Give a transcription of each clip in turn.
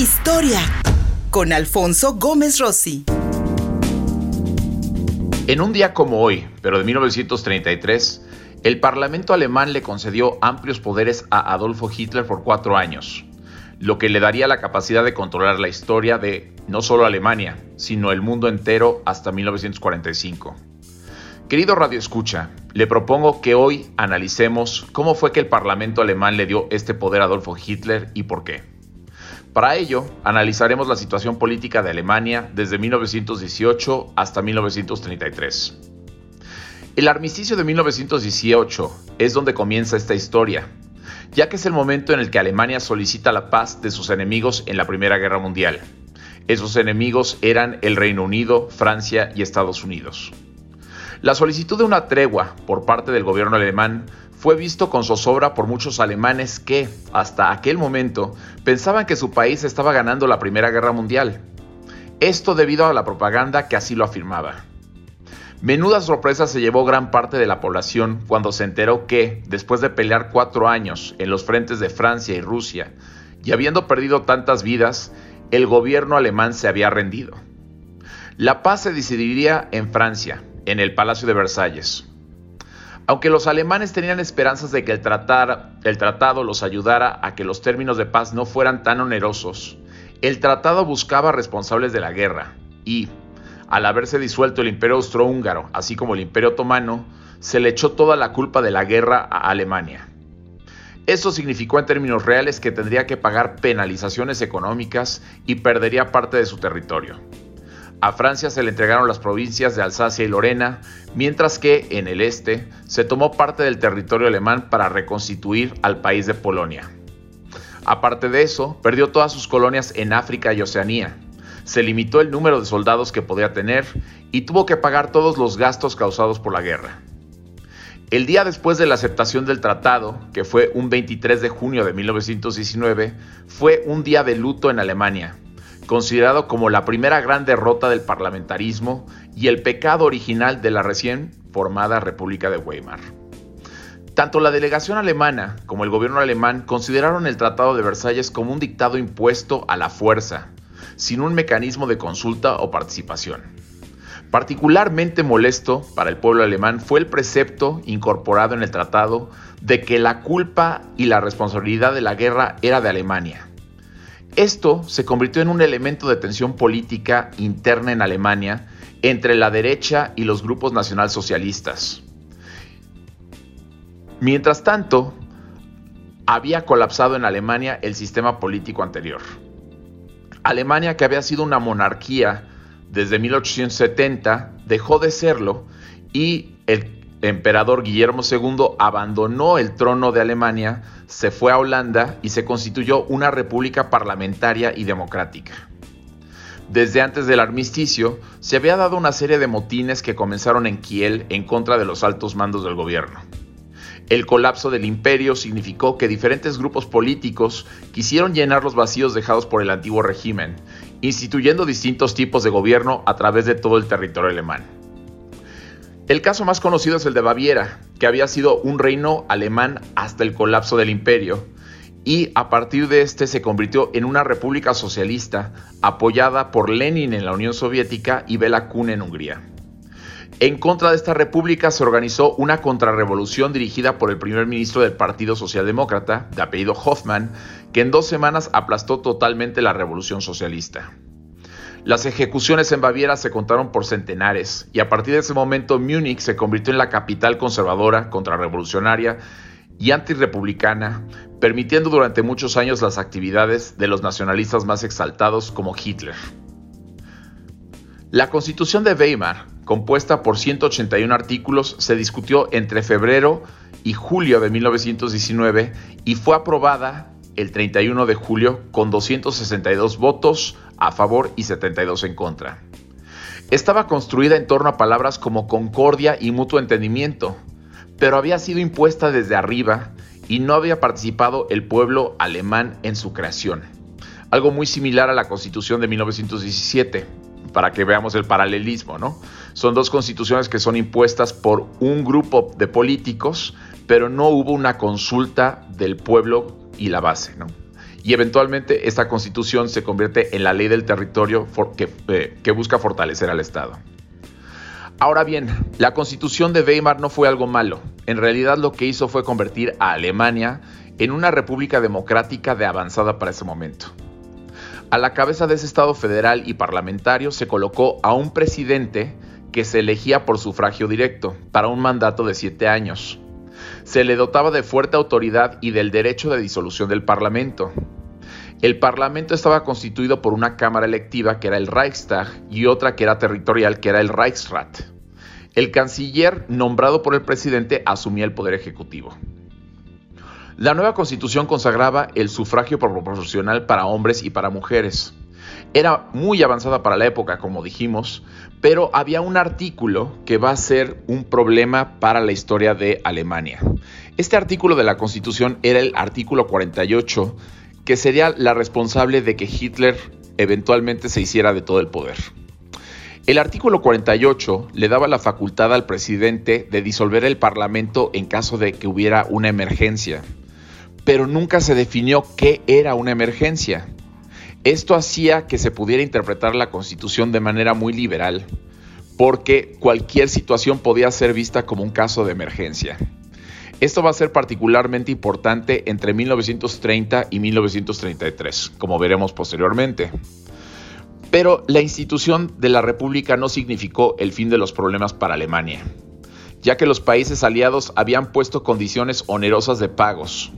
Historia con Alfonso Gómez Rossi. En un día como hoy, pero de 1933, el Parlamento alemán le concedió amplios poderes a Adolfo Hitler por cuatro años, lo que le daría la capacidad de controlar la historia de no solo Alemania, sino el mundo entero hasta 1945. Querido Radio Escucha, le propongo que hoy analicemos cómo fue que el Parlamento alemán le dio este poder a Adolfo Hitler y por qué. Para ello, analizaremos la situación política de Alemania desde 1918 hasta 1933. El armisticio de 1918 es donde comienza esta historia, ya que es el momento en el que Alemania solicita la paz de sus enemigos en la Primera Guerra Mundial. Esos enemigos eran el Reino Unido, Francia y Estados Unidos. La solicitud de una tregua por parte del gobierno alemán fue visto con zozobra por muchos alemanes que, hasta aquel momento, pensaban que su país estaba ganando la Primera Guerra Mundial. Esto debido a la propaganda que así lo afirmaba. Menuda sorpresa se llevó gran parte de la población cuando se enteró que, después de pelear cuatro años en los frentes de Francia y Rusia, y habiendo perdido tantas vidas, el gobierno alemán se había rendido. La paz se decidiría en Francia, en el Palacio de Versalles. Aunque los alemanes tenían esperanzas de que el, tratado los ayudara a que los términos de paz no fueran tan onerosos, el tratado buscaba responsables de la guerra y, al haberse disuelto el imperio austrohúngaro, así como el imperio otomano, se le echó toda la culpa de la guerra a Alemania. Esto significó en términos reales que tendría que pagar penalizaciones económicas y perdería parte de su territorio. A Francia se le entregaron las provincias de Alsacia y Lorena, mientras que en el este se tomó parte del territorio alemán para reconstituir al país de Polonia. Aparte de eso, perdió todas sus colonias en África y Oceanía. Se limitó el número de soldados que podía tener y tuvo que pagar todos los gastos causados por la guerra. El día después de la aceptación del tratado, que fue un 23 de junio de 1919, fue un día de luto en Alemania, considerado como la primera gran derrota del parlamentarismo y el pecado original de la recién formada República de Weimar. Tanto la delegación alemana como el gobierno alemán consideraron el Tratado de Versalles como un dictado impuesto a la fuerza, sin un mecanismo de consulta o participación. Particularmente molesto para el pueblo alemán fue el precepto incorporado en el tratado de que la culpa y la responsabilidad de la guerra era de Alemania esto se convirtió en un elemento de tensión política interna en Alemania entre la derecha y los grupos nacionalsocialistas. Mientras tanto, había colapsado en Alemania el sistema político anterior. Alemania, que había sido una monarquía desde 1870, dejó de serlo y el emperador Guillermo II abandonó el trono de Alemania, se fue a Holanda y se constituyó una república parlamentaria y democrática. Desde antes del armisticio, se había dado una serie de motines que comenzaron en Kiel en contra de los altos mandos del gobierno. El colapso del imperio significó que diferentes grupos políticos quisieron llenar los vacíos dejados por el antiguo régimen, instituyendo distintos tipos de gobierno a través de todo el territorio alemán. El caso más conocido es el de Baviera, que había sido un reino alemán hasta el colapso del imperio, y a partir de este se convirtió en una república socialista apoyada por Lenin en la Unión Soviética y Bela Kun en Hungría. En contra de esta república se organizó una contrarrevolución dirigida por el primer ministro del Partido Socialdemócrata, de apellido Hoffman, que en dos semanas aplastó totalmente la revolución socialista. Las ejecuciones en Baviera se contaron por centenares y a partir de ese momento Múnich se convirtió en la capital conservadora, contrarrevolucionaria y antirepublicana, permitiendo durante muchos años las actividades de los nacionalistas más exaltados como Hitler. La Constitución de Weimar, compuesta por 181 artículos, se discutió entre febrero y julio de 1919 y fue aprobada el 31 de julio con 262 votos a favor y 72 en contra. Estaba construida en torno a palabras como concordia y mutuo entendimiento, pero había sido impuesta desde arriba y no había participado el pueblo alemán en su creación. Algo muy similar a la constitución de 1917, para que veamos el paralelismo, ¿no? Son dos constituciones que son impuestas por un grupo de políticos, pero no hubo una consulta del pueblo y la base, ¿no? Y eventualmente esta constitución se convierte en la ley del territorio eh, que, busca fortalecer al Estado. Ahora bien, la constitución de Weimar no fue algo malo. En realidad lo que hizo fue convertir a Alemania en una república democrática de avanzada para ese momento. A la cabeza de ese Estado federal y parlamentario se colocó a un presidente que se elegía por sufragio directo para un mandato de siete años se le dotaba de fuerte autoridad y del derecho de disolución del Parlamento. El Parlamento estaba constituido por una Cámara electiva que era el Reichstag y otra que era territorial que era el Reichsrat. El canciller, nombrado por el presidente, asumía el poder ejecutivo. La nueva constitución consagraba el sufragio proporcional para hombres y para mujeres. Era muy avanzada para la época, como dijimos, pero había un artículo que va a ser un problema para la historia de Alemania. Este artículo de la Constitución era el artículo 48, que sería la responsable de que Hitler eventualmente se hiciera de todo el poder. El artículo 48 le daba la facultad al presidente de disolver el Parlamento en caso de que hubiera una emergencia, pero nunca se definió qué era una emergencia. Esto hacía que se pudiera interpretar la Constitución de manera muy liberal, porque cualquier situación podía ser vista como un caso de emergencia. Esto va a ser particularmente importante entre 1930 y 1933, como veremos posteriormente. Pero la institución de la República no significó el fin de los problemas para Alemania, ya que los países aliados habían puesto condiciones onerosas de pagos,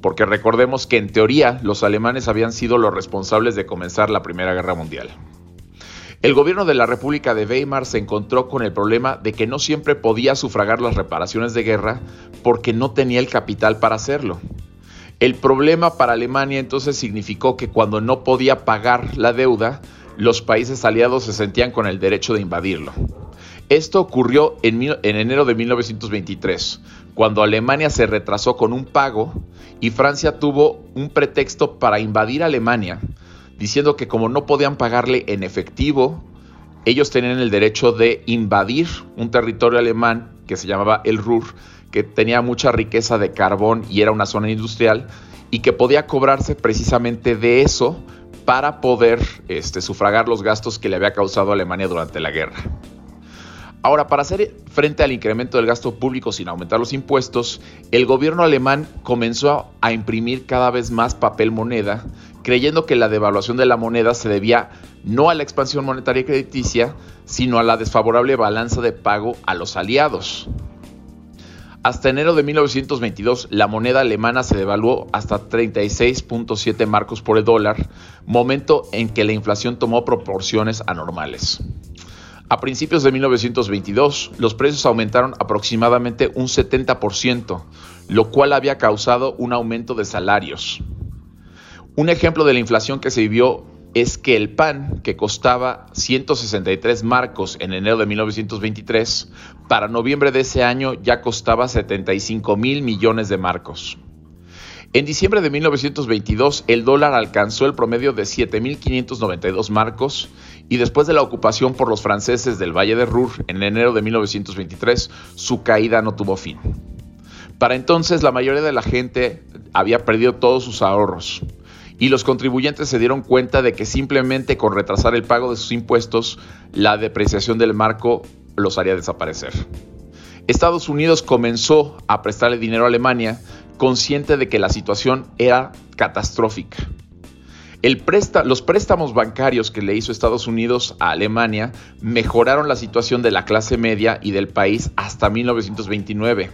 porque recordemos que en teoría los alemanes habían sido los responsables de comenzar la Primera Guerra Mundial. El gobierno de la República de Weimar se encontró con el problema de que no siempre podía sufragar las reparaciones de guerra porque no tenía el capital para hacerlo. El problema para Alemania entonces significó que cuando no podía pagar la deuda, los países aliados se sentían con el derecho de invadirlo. Esto ocurrió en, enero de 1923, cuando Alemania se retrasó con un pago y Francia tuvo un pretexto para invadir Alemania, diciendo que como no podían pagarle en efectivo, ellos tenían el derecho de invadir un territorio alemán que se llamaba el Ruhr, que tenía mucha riqueza de carbón y era una zona industrial, y que podía cobrarse precisamente de eso para poder este, sufragar los gastos que le había causado Alemania durante la guerra. Ahora, para hacer frente al incremento del gasto público sin aumentar los impuestos, el gobierno alemán comenzó a imprimir cada vez más papel moneda, creyendo que la devaluación de la moneda se debía no a la expansión monetaria crediticia, sino a la desfavorable balanza de pago a los aliados. Hasta enero de 1922, la moneda alemana se devaluó hasta 36.7 marcos por el dólar, momento en que la inflación tomó proporciones anormales. A principios de 1922, los precios aumentaron aproximadamente un 70%, lo cual había causado un aumento de salarios. Un ejemplo de la inflación que se vivió es que el pan, que costaba 163 marcos en enero de 1923, para noviembre de ese año ya costaba 75 mil millones de marcos. En diciembre de 1922, el dólar alcanzó el promedio de 7.592 marcos y después de la ocupación por los franceses del Valle de Ruhr en enero de 1923, su caída no tuvo fin. Para entonces la mayoría de la gente había perdido todos sus ahorros y los contribuyentes se dieron cuenta de que simplemente con retrasar el pago de sus impuestos, la depreciación del marco los haría desaparecer. Estados Unidos comenzó a prestarle dinero a Alemania consciente de que la situación era catastrófica los préstamos bancarios que le hizo Estados Unidos a Alemania mejoraron la situación de la clase media y del país hasta 1929.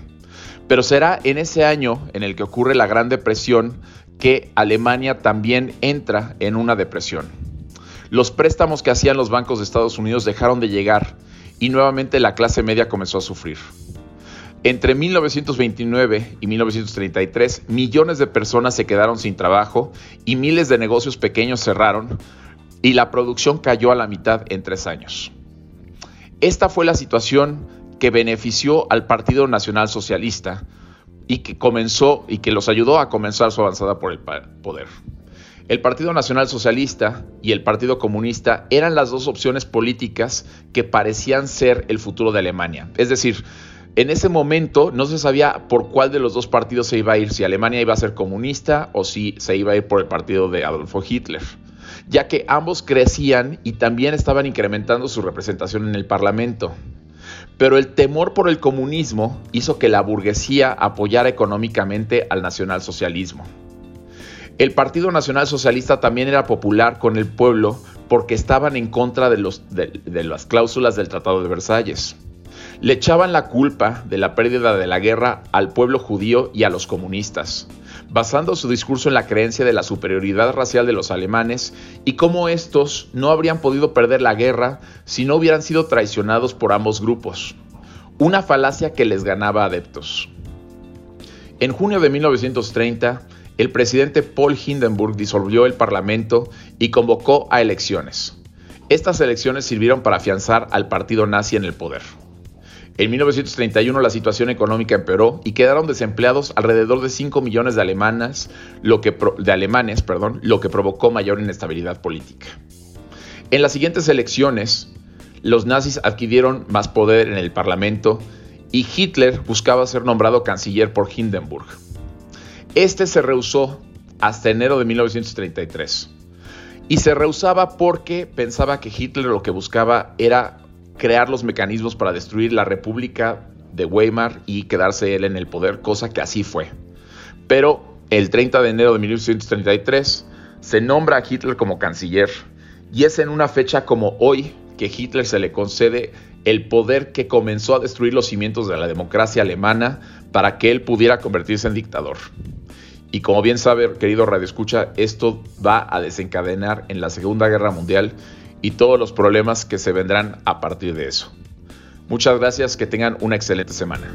Pero será en ese año en el que ocurre la Gran Depresión que Alemania también entra en una depresión. Los préstamos que hacían los bancos de Estados Unidos dejaron de llegar y nuevamente la clase media comenzó a sufrir. Entre 1929 y 1933, millones de personas se quedaron sin trabajo y miles de negocios pequeños cerraron y la producción cayó a la mitad en tres años. Esta fue la situación que benefició al Partido Nacional Socialista y que comenzó y que los ayudó a comenzar su avanzada por el poder. El Partido Nacional Socialista y el Partido Comunista eran las dos opciones políticas que parecían ser el futuro de Alemania. Es decir, En ese momento no se sabía por cuál de los dos partidos se iba a ir, si Alemania iba a ser comunista o si se iba a ir por el partido de Adolfo Hitler, ya que ambos crecían y también estaban incrementando su representación en el Parlamento. Pero el temor por el comunismo hizo que la burguesía apoyara económicamente al nacionalsocialismo. El Partido Nacional Socialista también era popular con el pueblo porque estaban en contra de, de, las cláusulas del Tratado de Versalles. Le echaban la culpa de la pérdida de la guerra al pueblo judío y a los comunistas, basando su discurso en la creencia de la superioridad racial de los alemanes y cómo estos no habrían podido perder la guerra si no hubieran sido traicionados por ambos grupos. Una falacia que les ganaba adeptos. En junio de 1930, el presidente Paul Hindenburg disolvió el Parlamento y convocó a elecciones. Estas elecciones sirvieron para afianzar al partido nazi en el poder. En 1931 la situación económica empeoró y quedaron desempleados alrededor de 5 millones de alemanes, lo que, de alemanes, perdón, lo que provocó mayor inestabilidad política. En las siguientes elecciones, los nazis adquirieron más poder en el Parlamento y Hitler buscaba ser nombrado canciller por Hindenburg. Este se rehusó hasta enero de 1933. Y se rehusaba porque pensaba que Hitler lo que buscaba era crear los mecanismos para destruir la República de Weimar y quedarse él en el poder, cosa que así fue. Pero el 30 de enero de 1933 se nombra a Hitler como canciller y es en una fecha como hoy que Hitler se le concede el poder que comenzó a destruir los cimientos de la democracia alemana para que él pudiera convertirse en dictador. Y como bien sabe, querido Radio Escucha, esto va a desencadenar en la Segunda Guerra Mundial y todos los problemas que se vendrán a partir de eso. Muchas gracias, que tengan una excelente semana.